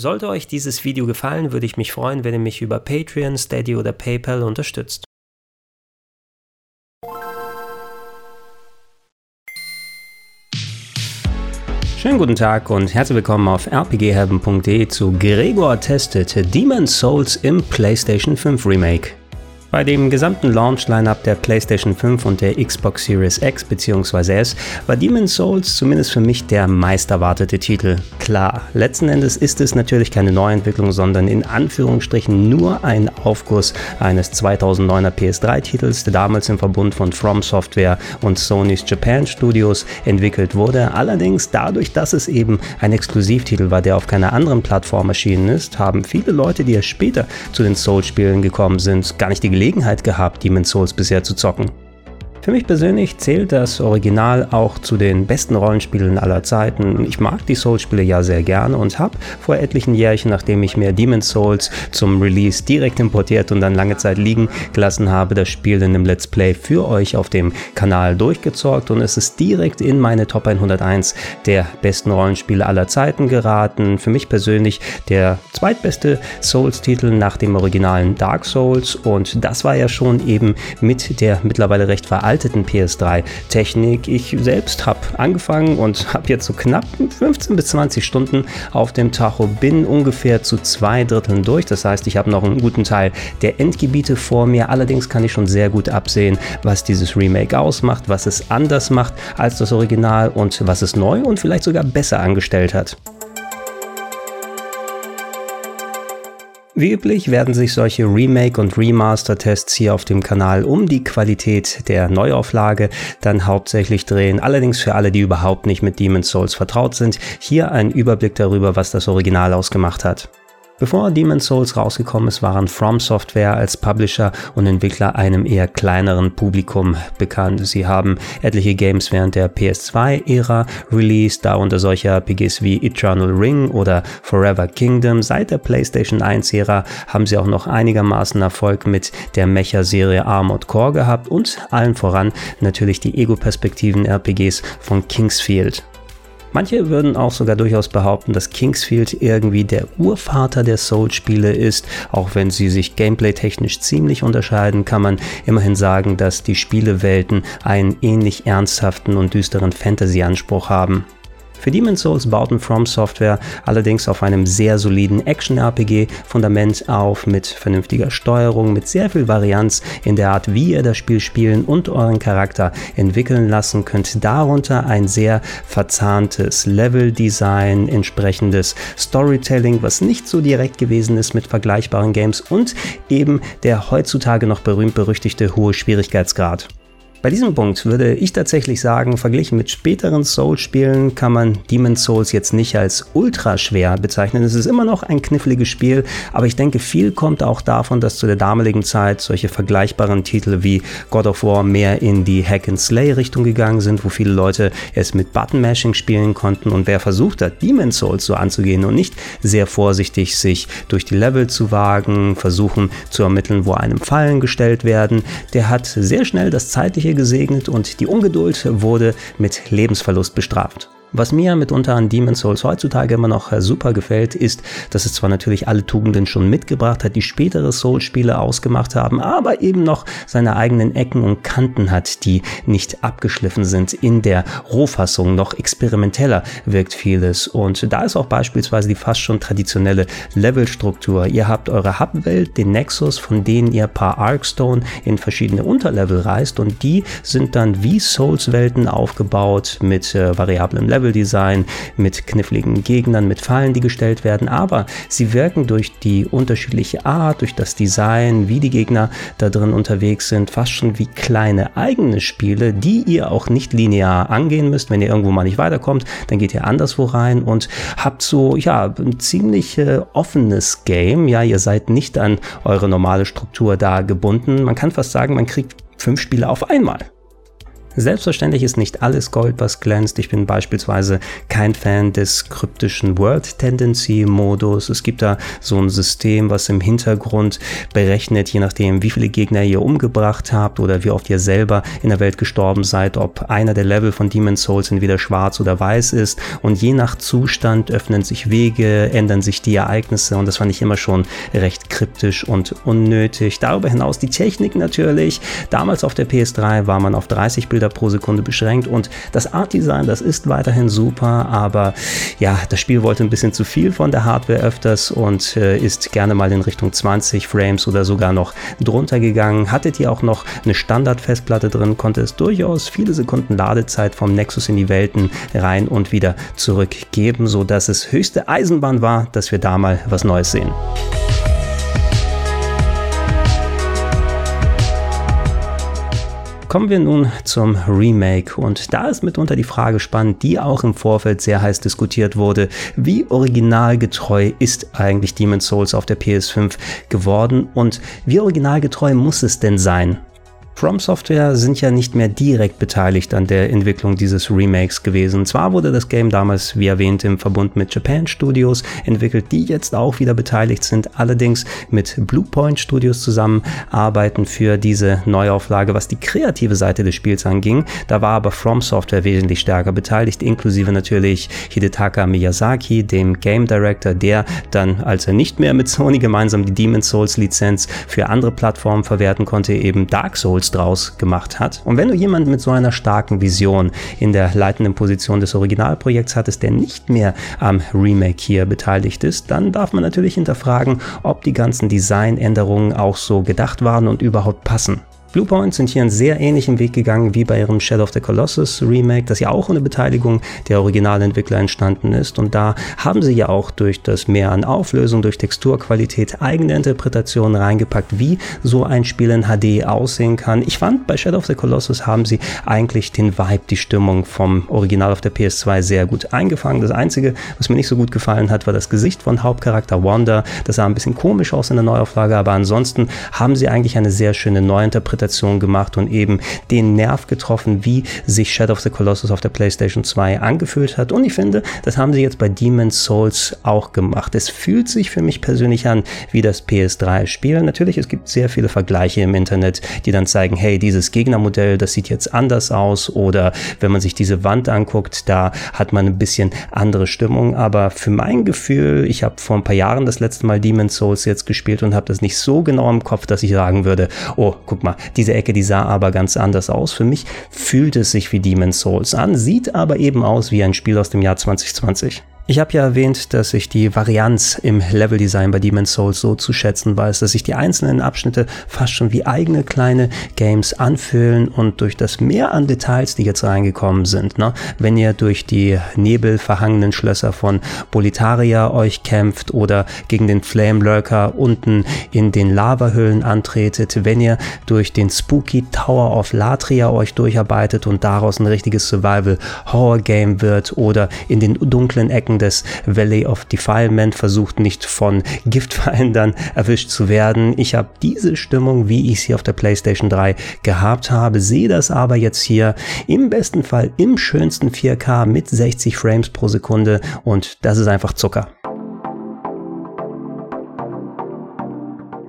Sollte euch dieses Video gefallen, würde ich mich freuen, wenn ihr mich über Patreon, Steady oder PayPal unterstützt. Schönen guten Tag und herzlich willkommen auf rpghelden.de zu Gregor testet Demon's Souls im PlayStation 5 Remake. Bei dem gesamten Launch-Lineup der PlayStation 5 und der Xbox Series X bzw. S war Demon's Souls zumindest für mich der meisterwartete Titel. Klar, letzten Endes ist es natürlich keine Neuentwicklung, sondern in Anführungsstrichen nur ein Aufguss eines 2009er PS3-Titels, der damals im Verbund von From Software und Sony's Japan Studios entwickelt wurde. Allerdings dadurch, dass es eben ein Exklusivtitel war, der auf keiner anderen Plattform erschienen ist, haben viele Leute, die erst später zu den Souls-Spielen gekommen sind, gar nicht die Gelegenheit gehabt, Demon's Souls bisher zu zocken. Für mich persönlich zählt das Original auch zu den besten Rollenspielen aller Zeiten. Ich mag die Souls-Spiele ja sehr gerne und habe vor etlichen Jährchen, nachdem ich mir Demon's Souls zum Release direkt importiert und dann lange Zeit liegen gelassen habe, das Spiel in einem Let's Play für euch auf dem Kanal durchgezockt und es ist direkt in meine Top 101 der besten Rollenspiele aller Zeiten geraten. Für mich persönlich der zweitbeste Souls-Titel nach dem originalen Dark Souls und das war ja schon eben mit der mittlerweile recht veralteten veralteten PS3-Technik. Ich selbst habe angefangen und habe jetzt so knapp 15 bis 20 Stunden auf dem Tacho, bin ungefähr zu zwei Dritteln durch. Das heißt, ich habe noch einen guten Teil der Endgebiete vor mir. Allerdings kann ich schon sehr gut absehen, was dieses Remake ausmacht, was es anders macht als das Original und was es neu und vielleicht sogar besser angestellt hat. Wie üblich werden sich solche Remake- und Remaster-Tests hier auf dem Kanal um die Qualität der Neuauflage dann hauptsächlich drehen. Allerdings für alle, die überhaupt nicht mit Demon's Souls vertraut sind, hier ein Überblick darüber, was das Original ausgemacht hat. Bevor Demon's Souls rausgekommen ist, waren From Software als Publisher und Entwickler einem eher kleineren Publikum bekannt. Sie haben etliche Games während der PS2-Ära released, darunter solche RPGs wie Eternal Ring oder Forever Kingdom. Seit der PlayStation 1-Ära haben sie auch noch einigermaßen Erfolg mit der Mecha-Serie Armored Core gehabt und allen voran natürlich die Ego-Perspektiven-RPGs von Kingsfield. Manche würden auch sogar durchaus behaupten, dass Kingsfield irgendwie der Urvater der Souls-Spiele ist. Auch wenn sie sich gameplay-technisch ziemlich unterscheiden, kann man immerhin sagen, dass die Spielewelten einen ähnlich ernsthaften und düsteren Fantasy-Anspruch haben. Für Demon's Souls bauten From Software allerdings auf einem sehr soliden Action-RPG-Fundament auf, mit vernünftiger Steuerung, mit sehr viel Varianz in der Art, wie ihr das Spiel spielen und euren Charakter entwickeln lassen könnt. Darunter ein sehr verzahntes Level-Design, entsprechendes Storytelling, was nicht so direkt gewesen ist mit vergleichbaren Games und eben der heutzutage noch berühmt-berüchtigte hohe Schwierigkeitsgrad. Bei diesem Punkt würde ich tatsächlich sagen, verglichen mit späteren Souls-Spielen kann man Demon's Souls jetzt nicht als ultra schwer bezeichnen. Es ist immer noch ein kniffliges Spiel, aber ich denke, viel kommt auch davon, dass zu der damaligen Zeit solche vergleichbaren Titel wie God of War mehr in die Hack-and-Slay-Richtung gegangen sind, wo viele Leute es mit Button-Mashing spielen konnten und wer versucht hat, Demon's Souls so anzugehen und nicht sehr vorsichtig sich durch die Level zu wagen, versuchen zu ermitteln, wo einem Fallen gestellt werden, der hat sehr schnell das zeitliche hier gesegnet und die Ungeduld wurde mit Lebensverlust bestraft. Was mir mitunter an Demon's Souls heutzutage immer noch äh, super gefällt, ist, dass es zwar natürlich alle Tugenden schon mitgebracht hat, die spätere Souls-Spiele ausgemacht haben, aber eben noch seine eigenen Ecken und Kanten hat, die nicht abgeschliffen sind. In der Rohfassung noch experimenteller wirkt vieles und da ist auch beispielsweise die fast schon traditionelle Levelstruktur. Ihr habt eure Hub-Welt, den Nexus, von denen ihr paar Arkstone in verschiedene Unterlevel reist und die sind dann wie Souls-Welten aufgebaut mit äh, variablen Level Leveldesign, mit kniffligen Gegnern, mit Fallen, die gestellt werden, aber sie wirken durch die unterschiedliche Art, durch das Design, wie die Gegner da drin unterwegs sind, fast schon wie kleine eigene Spiele, die ihr auch nicht linear angehen müsst. Wenn ihr irgendwo mal nicht weiterkommt, dann geht ihr anderswo rein und habt so, ja, ein ziemlich äh, offenes Game. Ja, ihr seid nicht an eure normale Struktur da gebunden. Man kann fast sagen, man kriegt fünf Spiele auf einmal. Selbstverständlich ist nicht alles Gold, was glänzt. Ich bin beispielsweise kein Fan des kryptischen World Tendency Modus. Es gibt da so ein System, was im Hintergrund berechnet, je nachdem, wie viele Gegner ihr umgebracht habt oder wie oft ihr selber in der Welt gestorben seid, ob einer der Level von Demon's Souls entweder schwarz oder weiß ist. Und je nach Zustand öffnen sich Wege, ändern sich die Ereignisse und das fand ich immer schon recht kryptisch und unnötig. Darüber hinaus die Technik natürlich. Damals auf der PS3 war man auf 30 Bilder Bilder pro Sekunde beschränkt und das Art Design, das ist weiterhin super, aber ja, das Spiel wollte ein bisschen zu viel von der Hardware öfters und äh, ist gerne mal in Richtung 20 Frames oder sogar noch drunter gegangen. Hattet ihr auch noch eine Standard-Festplatte drin, konnte es durchaus viele Sekunden Ladezeit vom Nexus in die Welten rein und wieder zurückgeben, sodass es höchste Eisenbahn war, dass wir da mal was Neues sehen. Kommen wir nun zum Remake und da ist mitunter die Frage spannend, die auch im Vorfeld sehr heiß diskutiert wurde. Wie originalgetreu ist eigentlich Demon's Souls auf der PS5 geworden und wie originalgetreu muss es denn sein? From Software sind ja nicht mehr direkt beteiligt an der Entwicklung dieses Remakes gewesen. Zwar wurde das Game damals, wie erwähnt, im Verbund mit Japan Studios entwickelt, die jetzt auch wieder beteiligt sind, allerdings mit Bluepoint Studios zusammen arbeiten für diese Neuauflage, was die kreative Seite des Spiels anging. Da war aber From Software wesentlich stärker beteiligt, inklusive natürlich Hidetaka Miyazaki, dem Game Director, der dann, als er nicht mehr mit Sony gemeinsam die Demon's Souls Lizenz für andere Plattformen verwerten konnte, eben Dark Souls draus gemacht hat. Und wenn du jemanden mit so einer starken Vision in der leitenden Position des Originalprojekts hattest, der nicht mehr am Remake hier beteiligt ist, dann darf man natürlich hinterfragen, ob die ganzen Designänderungen auch so gedacht waren und überhaupt passen. Bluepoint sind hier einen sehr ähnlichen Weg gegangen wie bei ihrem Shadow of the Colossus Remake, das ja auch ohne Beteiligung der Originalentwickler entstanden ist. Und da haben sie ja auch durch das Mehr an Auflösung, durch Texturqualität eigene Interpretationen reingepackt, wie so ein Spiel in HD aussehen kann. Ich fand, bei Shadow of the Colossus haben sie eigentlich den Vibe, die Stimmung vom Original auf der PS2 sehr gut eingefangen. Das Einzige, was mir nicht so gut gefallen hat, war das Gesicht von Hauptcharakter Wanda. Das sah ein bisschen komisch aus in der Neuauflage, aber ansonsten haben sie eigentlich eine sehr schöne Neuinterpretation Interpretation gemacht und eben den Nerv getroffen, wie sich Shadow of the Colossus auf der PlayStation 2 angefühlt hat. Und ich finde, das haben sie jetzt bei Demon's Souls auch gemacht. Es fühlt sich für mich persönlich an wie das PS3-Spiel. Natürlich, es gibt sehr viele Vergleiche im Internet, die dann zeigen, hey, dieses Gegnermodell, das sieht jetzt anders aus oder wenn man sich diese Wand anguckt, da hat man ein bisschen andere Stimmung. Aber für mein Gefühl, ich habe vor ein paar Jahren das letzte Mal Demon's Souls jetzt gespielt und habe das nicht so genau im Kopf, dass ich sagen würde, oh, guck mal, diese Ecke, die sah aber ganz anders aus. Für mich fühlt es sich wie Demon's Souls an, sieht aber eben aus wie ein Spiel aus dem Jahr 2020. Ich habe ja erwähnt, dass ich die Varianz im Leveldesign bei Demon's Souls so zu schätzen weiß, dass sich die einzelnen Abschnitte fast schon wie eigene kleine Games anfühlen und durch das Mehr an Details, die jetzt reingekommen sind, ne, wenn ihr durch die nebelverhangenen Schlösser von Bolitaria euch kämpft oder gegen den Flame Lurker unten in den Lavahöhlen antretet, wenn ihr durch den Spooky Tower of Latria euch durcharbeitet und daraus ein richtiges Survival Horror Game wird oder in den dunklen Ecken des Valley of Defilement versucht nicht von Giftfeinden erwischt zu werden. Ich habe diese Stimmung, wie ich sie auf der PlayStation 3 gehabt habe, sehe das aber jetzt hier im besten Fall im schönsten 4K mit 60 Frames pro Sekunde und das ist einfach Zucker.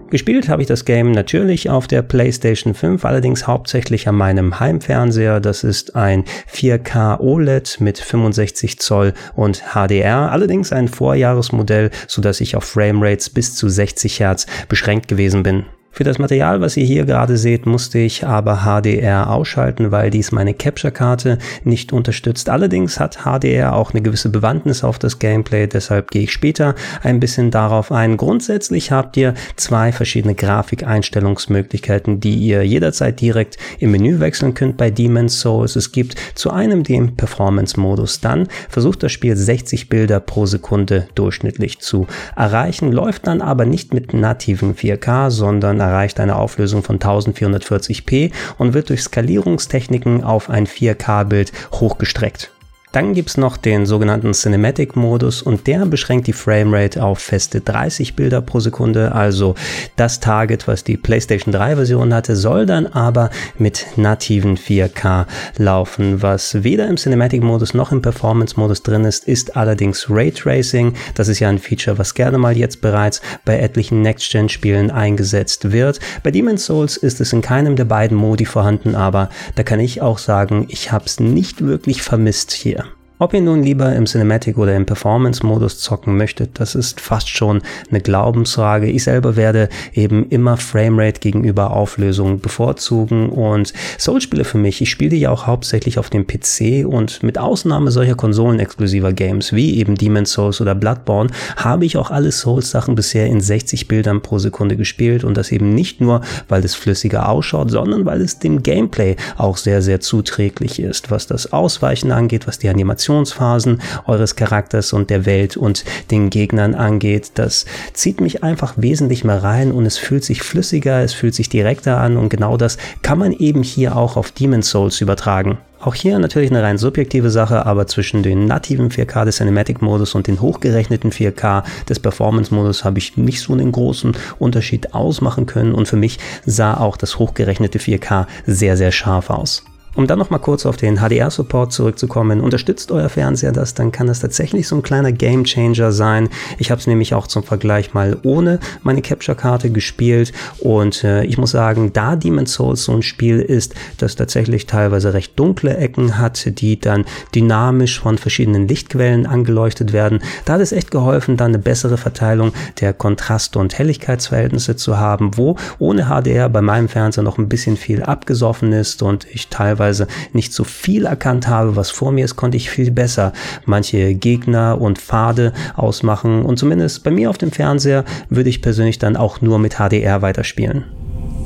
Gespielt habe ich das Game natürlich auf der PlayStation 5, allerdings hauptsächlich an meinem Heimfernseher. Das ist ein 4K OLED mit 65 Zoll und HDR, allerdings ein Vorjahresmodell, sodass ich auf Framerates bis zu 60 Hertz beschränkt gewesen bin. Für das Material, was ihr hier gerade seht, musste ich aber HDR ausschalten, weil dies meine Capture-Karte nicht unterstützt. Allerdings hat HDR auch eine gewisse Bewandtnis auf das Gameplay, deshalb gehe ich später ein bisschen darauf ein. Grundsätzlich habt ihr zwei verschiedene Grafikeinstellungsmöglichkeiten, die ihr jederzeit direkt im Menü wechseln könnt bei Demon's Souls. Es gibt zu einem den Performance-Modus. Dann versucht das Spiel 60 Bilder pro Sekunde durchschnittlich zu erreichen, läuft dann aber nicht mit nativen 4K, sondern erreicht eine Auflösung von 1440p und wird durch Skalierungstechniken auf ein 4K-Bild hochgestreckt. Dann gibt es noch den sogenannten Cinematic-Modus und der beschränkt die Framerate auf feste 30 Bilder pro Sekunde. Also das Target, was die PlayStation 3-Version hatte, soll dann aber mit nativen 4K laufen. Was weder im Cinematic-Modus noch im Performance-Modus drin ist, ist allerdings Raytracing. Das ist ja ein Feature, was gerne mal jetzt bereits bei etlichen Next-Gen-Spielen eingesetzt wird. Bei Demon's Souls ist es in keinem der beiden Modi vorhanden, aber da kann ich auch sagen, ich habe es nicht wirklich vermisst hier. Ob ihr nun lieber im Cinematic oder im Performance-Modus zocken möchtet, das ist fast schon eine Glaubensfrage. Ich selber werde eben immer Framerate gegenüber Auflösung bevorzugen und Soul-Spiele für mich, ich spiele die ja auch hauptsächlich auf dem PC und mit Ausnahme solcher konsolenexklusiver Games wie eben Demon's Souls oder Bloodborne habe ich auch alle Souls-Sachen bisher in 60 Bildern pro Sekunde gespielt und das eben nicht nur, weil es flüssiger ausschaut, sondern weil es dem Gameplay auch sehr, sehr zuträglich ist, was das Ausweichen angeht, was die Animation Evolutionsphasen eures Charakters und der Welt und den Gegnern angeht. Das zieht mich einfach wesentlich mehr rein und es fühlt sich flüssiger, es fühlt sich direkter an und genau das kann man eben hier auch auf Demon's Souls übertragen. Auch hier natürlich eine rein subjektive Sache, aber zwischen den nativen 4K des Cinematic-Modus und den hochgerechneten 4K des Performance-Modus habe ich nicht so einen großen Unterschied ausmachen können und für mich sah auch das hochgerechnete 4K sehr, sehr scharf aus. Um dann noch mal kurz auf den HDR-Support zurückzukommen, unterstützt euer Fernseher das, dann kann das tatsächlich so ein kleiner Game Changer sein. Ich habe es nämlich auch zum Vergleich mal ohne meine Capture-Karte gespielt und äh, ich muss sagen, da Demon's Souls so ein Spiel ist, das tatsächlich teilweise recht dunkle Ecken hat, die dann dynamisch von verschiedenen Lichtquellen angeleuchtet werden, da hat es echt geholfen, dann eine bessere Verteilung der Kontrast- und Helligkeitsverhältnisse zu haben, wo ohne HDR bei meinem Fernseher noch ein bisschen viel abgesoffen ist und ich teilweise teilweise nicht so viel erkannt habe, was vor mir ist, konnte ich viel besser manche Gegner und Pfade ausmachen. Und zumindest bei mir auf dem Fernseher würde ich persönlich dann auch nur mit HDR weiterspielen.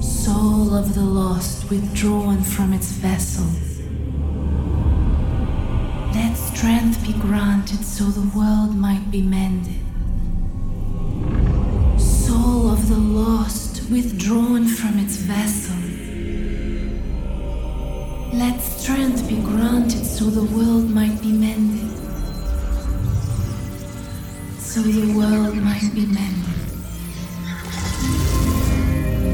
Soul of the lost withdrawn from its vessel. Let strength be granted so the world might be mended. Soul of the lost the world might be mended. So the world might be mended.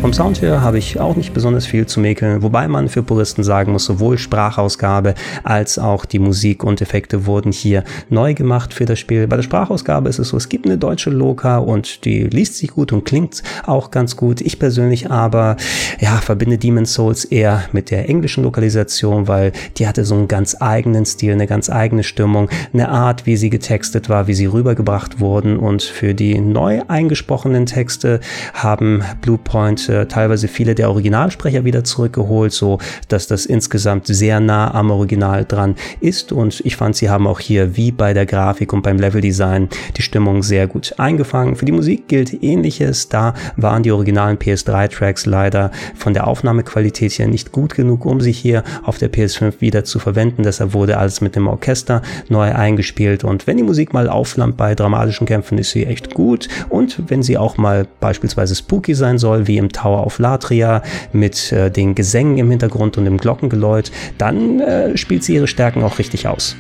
Vom Sound her habe ich auch nicht besonders viel zu mäkeln, wobei man für Puristen sagen muss, sowohl Sprachausgabe als auch die Musik und Effekte wurden hier neu gemacht für das Spiel. Bei der Sprachausgabe ist es so, es gibt eine deutsche Loka und die liest sich gut und klingt auch ganz gut. Ich persönlich aber, ja, verbinde Demon's Souls eher mit der englischen Lokalisation, weil die hatte so einen ganz eigenen Stil, eine ganz eigene Stimmung, eine Art, wie sie getextet war, wie sie rübergebracht wurden und für die neu eingesprochenen Texte haben Bluepoint äh, teilweise viele der Originalsprecher wieder zurückgeholt, so dass das insgesamt sehr nah am Original dran ist. Und ich fand, sie haben auch hier wie bei der Grafik und beim Leveldesign die Stimmung sehr gut eingefangen. Für die Musik gilt ähnliches. Da waren die originalen PS3-Tracks leider von der Aufnahmequalität her nicht gut genug, um sie hier auf der PS5 wieder zu verwenden. Deshalb wurde alles mit dem Orchester neu eingespielt. Und wenn die Musik mal aufflammt bei dramatischen Kämpfen, ist sie echt gut. Und wenn sie auch mal beispielsweise spooky sein soll, wie im Tower of Latria mit äh, den Gesängen im Hintergrund und dem Glockengeläut, dann äh, spielt sie ihre Stärken auch richtig aus.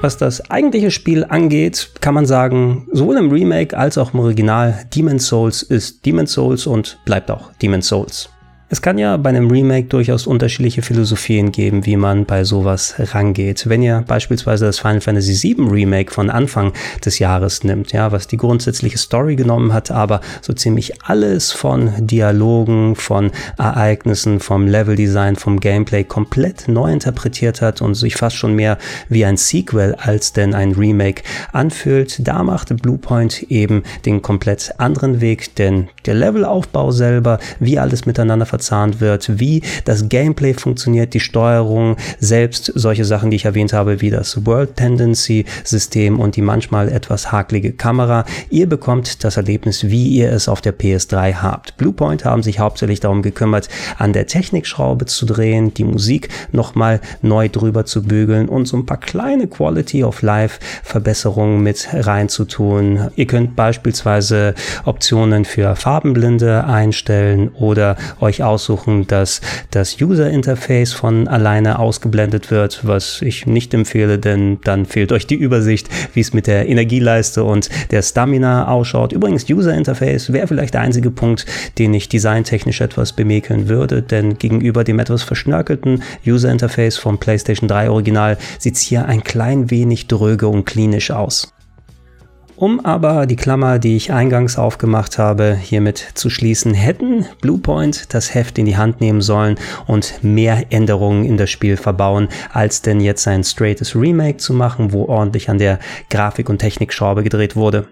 Was das eigentliche Spiel angeht, kann man sagen, sowohl im Remake als auch im Original, Demon's Souls ist Demon's Souls und bleibt auch Demon's Souls. Es kann ja bei einem Remake durchaus unterschiedliche Philosophien geben, wie man bei sowas rangeht. Wenn ihr beispielsweise das Final Fantasy VII Remake von Anfang des Jahres nimmt, ja, was die grundsätzliche Story genommen hat, aber so ziemlich alles von Dialogen, von Ereignissen, vom Leveldesign, vom Gameplay komplett neu interpretiert hat und sich fast schon mehr wie ein Sequel als denn ein Remake anfühlt, da machte Bluepoint eben den komplett anderen Weg, denn der Levelaufbau selber, wie alles miteinander verzahnt wird, wie das Gameplay funktioniert, die Steuerung, selbst solche Sachen, die ich erwähnt habe, wie das World Tendency System und die manchmal etwas hakelige Kamera. Ihr bekommt das Erlebnis, wie ihr es auf der PS3 habt. Bluepoint haben sich hauptsächlich darum gekümmert, an der Technikschraube zu drehen, die Musik nochmal neu drüber zu bügeln und so ein paar kleine Quality of Life Verbesserungen mit reinzutun. Ihr könnt beispielsweise Optionen für Farbenblinde einstellen oder euch aussuchen, dass das User Interface von alleine ausgeblendet wird, was ich nicht empfehle, denn dann fehlt euch die Übersicht, wie es mit der Energieleiste und der Stamina ausschaut. Übrigens, User Interface wäre vielleicht der einzige Punkt, den ich designtechnisch etwas bemäkeln würde, denn gegenüber dem etwas verschnörkelten User Interface vom PlayStation 3 Original sieht es hier ein klein wenig dröge und klinisch aus. Um aber die Klammer, die ich eingangs aufgemacht habe, hiermit zu schließen, hätten Bluepoint das Heft in die Hand nehmen sollen und mehr Änderungen in das Spiel verbauen, als denn jetzt ein straightes Remake zu machen, wo ordentlich an der Grafik- und Technikschraube gedreht wurde.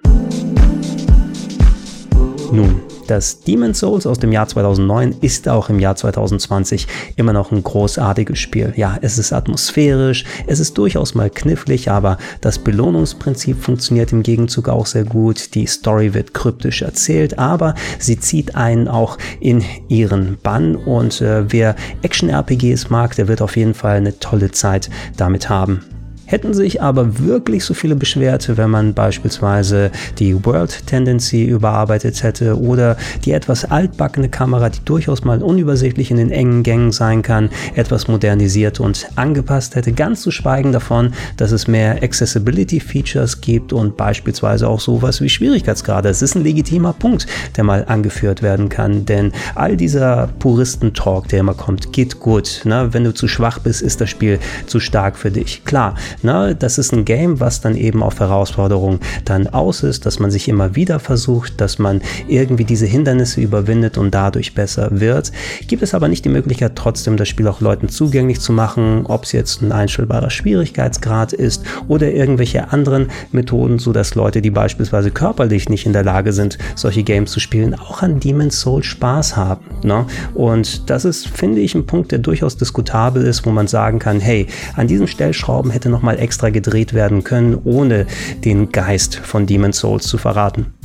Nun, das Demon's Souls aus dem Jahr 2009 ist auch im Jahr 2020 immer noch ein großartiges Spiel. Ja, es ist atmosphärisch, es ist durchaus mal knifflig, aber das Belohnungsprinzip funktioniert im Gegenzug auch sehr gut. Die Story wird kryptisch erzählt, aber sie zieht einen auch in ihren Bann und äh, wer Action-RPGs mag, der wird auf jeden Fall eine tolle Zeit damit haben. Hätten sich aber wirklich so viele beschwert, wenn man beispielsweise die World Tendency überarbeitet hätte oder die etwas altbackene Kamera, die durchaus mal unübersichtlich in den engen Gängen sein kann, etwas modernisiert und angepasst hätte. Ganz zu schweigen davon, dass es mehr Accessibility Features gibt und beispielsweise auch sowas wie Schwierigkeitsgrade. Es ist ein legitimer Punkt, der mal angeführt werden kann, denn all dieser Puristentalk, der immer kommt, geht gut. Ne? Wenn du zu schwach bist, ist das Spiel zu stark für dich. Klar, na, das ist ein Game, was dann eben auf Herausforderungen dann aus ist, dass man sich immer wieder versucht, dass man irgendwie diese Hindernisse überwindet und dadurch besser wird. Gibt es aber nicht die Möglichkeit, trotzdem das Spiel auch Leuten zugänglich zu machen, ob es jetzt ein einstellbarer Schwierigkeitsgrad ist oder irgendwelche anderen Methoden, so dass Leute, die beispielsweise körperlich nicht in der Lage sind, solche Games zu spielen, auch an Demon's Souls Spaß haben. Ne? Und das ist, finde ich, ein Punkt, der durchaus diskutabel ist, wo man sagen kann, hey, an diesen Stellschrauben hätte noch nochmal extra gedreht werden können, ohne den Geist von Demon's Souls zu verraten.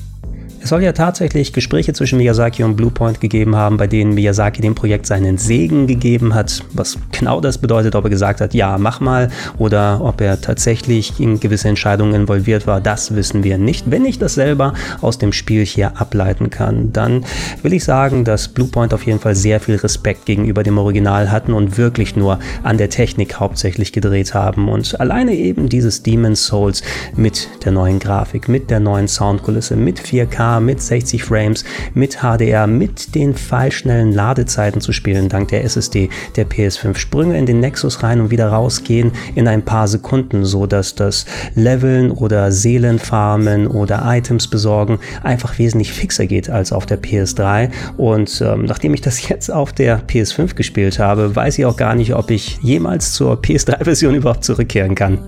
Es soll ja tatsächlich Gespräche zwischen Miyazaki und Bluepoint gegeben haben, bei denen Miyazaki dem Projekt seinen Segen gegeben hat. Was genau das bedeutet, ob er gesagt hat, ja, mach mal, oder ob er tatsächlich in gewisse Entscheidungen involviert war, das wissen wir nicht. Wenn ich das selber aus dem Spiel hier ableiten kann, dann will ich sagen, dass Bluepoint auf jeden Fall sehr viel Respekt gegenüber dem Original hatten und wirklich nur an der Technik hauptsächlich gedreht haben. Und alleine eben dieses Demon's Souls mit der neuen Grafik, mit der neuen Soundkulisse, mit 4K, mit 60 Frames, mit HDR, mit den pfeilschnellen Ladezeiten zu spielen, dank der SSD der PS5. Sprünge in den Nexus rein und wieder rausgehen in ein paar Sekunden, so dass das Leveln oder Seelenfarmen oder Items besorgen einfach wesentlich fixer geht als auf der PS3. Und ähm, nachdem ich das jetzt auf der PS5 gespielt habe, weiß ich auch gar nicht, ob ich jemals zur PS3-Version überhaupt zurückkehren kann.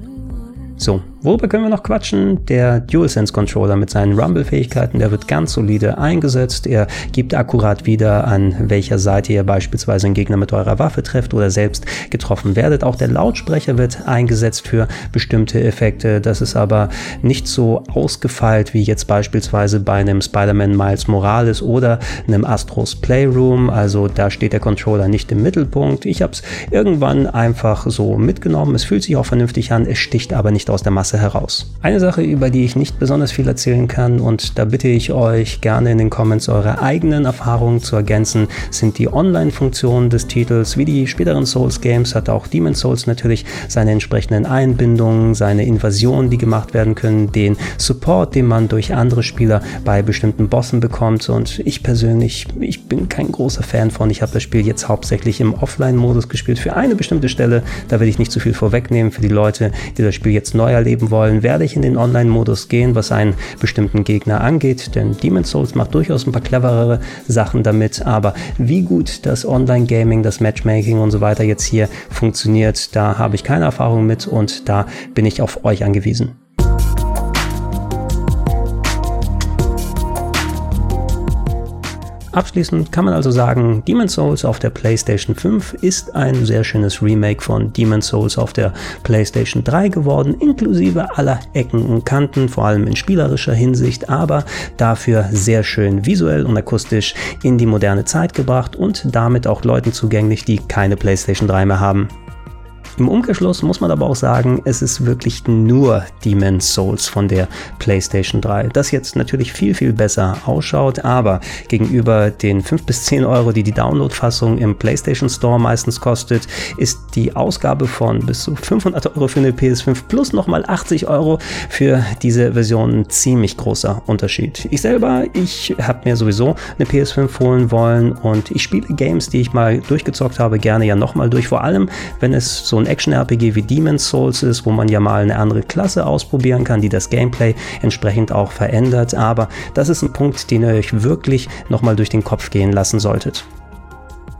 So, Worüber können wir noch quatschen? Der DualSense Controller mit seinen Rumble-Fähigkeiten, der wird ganz solide eingesetzt. Er gibt akkurat wieder, an welcher Seite ihr beispielsweise einen Gegner mit eurer Waffe trefft oder selbst getroffen werdet. Auch der Lautsprecher wird eingesetzt für bestimmte Effekte. Das ist aber nicht so ausgefeilt wie jetzt beispielsweise bei einem Spider-Man Miles Morales oder einem Astros Playroom. Also da steht der Controller nicht im Mittelpunkt. Ich habe es irgendwann einfach so mitgenommen. Es fühlt sich auch vernünftig an, es sticht aber nicht aus der Masse Ganze heraus. Eine Sache, über die ich nicht besonders viel erzählen kann und da bitte ich euch gerne in den Comments eure eigenen Erfahrungen zu ergänzen, sind die Online-Funktionen des Titels. Wie die späteren Souls-Games hat auch Demon's Souls natürlich seine entsprechenden Einbindungen, seine Invasionen, die gemacht werden können, den Support, den man durch andere Spieler bei bestimmten Bossen bekommt und ich persönlich, ich bin kein großer Fan von. Ich habe das Spiel jetzt hauptsächlich im Offline-Modus gespielt für eine bestimmte Stelle. Da will ich nicht zu viel vorwegnehmen für die Leute, die das Spiel jetzt neu erleben erleben wollen, werde ich in den Online-Modus gehen, was einen bestimmten Gegner angeht, denn Demon's Souls macht durchaus ein paar cleverere Sachen damit, aber wie gut das Online-Gaming, das Matchmaking und so weiter jetzt hier funktioniert, da habe ich keine Erfahrung mit und da bin ich auf euch angewiesen. Abschließend kann man also sagen, Demon's Souls auf der PlayStation 5 ist ein sehr schönes Remake von Demon's Souls auf der PlayStation 3 geworden, inklusive aller Ecken und Kanten, vor allem in spielerischer Hinsicht, aber dafür sehr schön visuell und akustisch in die moderne Zeit gebracht und damit auch Leuten zugänglich, die keine PlayStation 3 mehr haben. Im Umkehrschluss muss man aber auch sagen, es ist wirklich nur Demon's Souls von der PlayStation 3, das jetzt natürlich viel, viel besser ausschaut, aber gegenüber den 5 bis 10 Euro, die die Download-Fassung im PlayStation Store meistens kostet, ist die Ausgabe von bis zu 500 Euro für eine PS5 plus nochmal 80 Euro für diese Version ein ziemlich großer Unterschied. Ich selber, ich habe mir sowieso eine PS5 holen wollen und ich spiele Games, die ich mal durchgezockt habe, gerne ja nochmal durch, vor allem wenn es so ein Action-RPG wie Demon's Souls ist, wo man ja mal eine andere Klasse ausprobieren kann, die das Gameplay entsprechend auch verändert. Aber das ist ein Punkt, den ihr euch wirklich nochmal durch den Kopf gehen lassen solltet.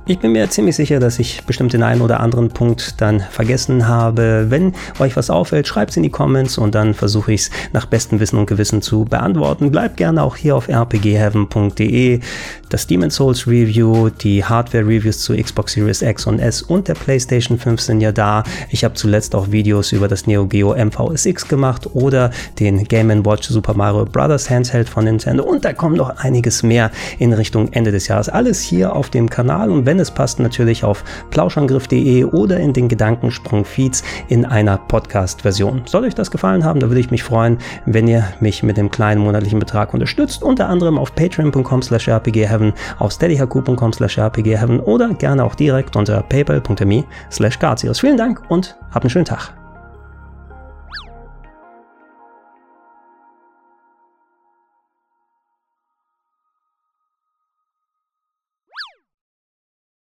Ich bin mir ziemlich sicher, dass ich bestimmt den einen oder anderen Punkt dann vergessen habe. Wenn euch was auffällt, schreibt es in die Comments und dann versuche ich es nach bestem Wissen und Gewissen zu beantworten. Bleibt gerne auch hier auf rpgheaven.de. Das Demon's Souls Review, die Hardware Reviews zu Xbox Series X und S und der PlayStation 5 sind ja da. Ich habe zuletzt auch Videos über das Neo Geo MVSX gemacht oder den Game Watch Super Mario Bros. Handheld von Nintendo und da kommt noch einiges mehr in Richtung Ende des Jahres. Alles hier auf dem Kanal und wenn wenn es passt, natürlich auf plauschangriff.de oder in den Gedankensprung-Feeds in einer Podcast-Version. Soll euch das gefallen haben, da würde ich mich freuen, wenn ihr mich mit dem kleinen monatlichen Betrag unterstützt, unter anderem auf patreon.com slash rpgheaven, auf steadyhq.com slash rpgheaven oder gerne auch direkt unter paypal.me slash Vielen Dank und habt einen schönen Tag.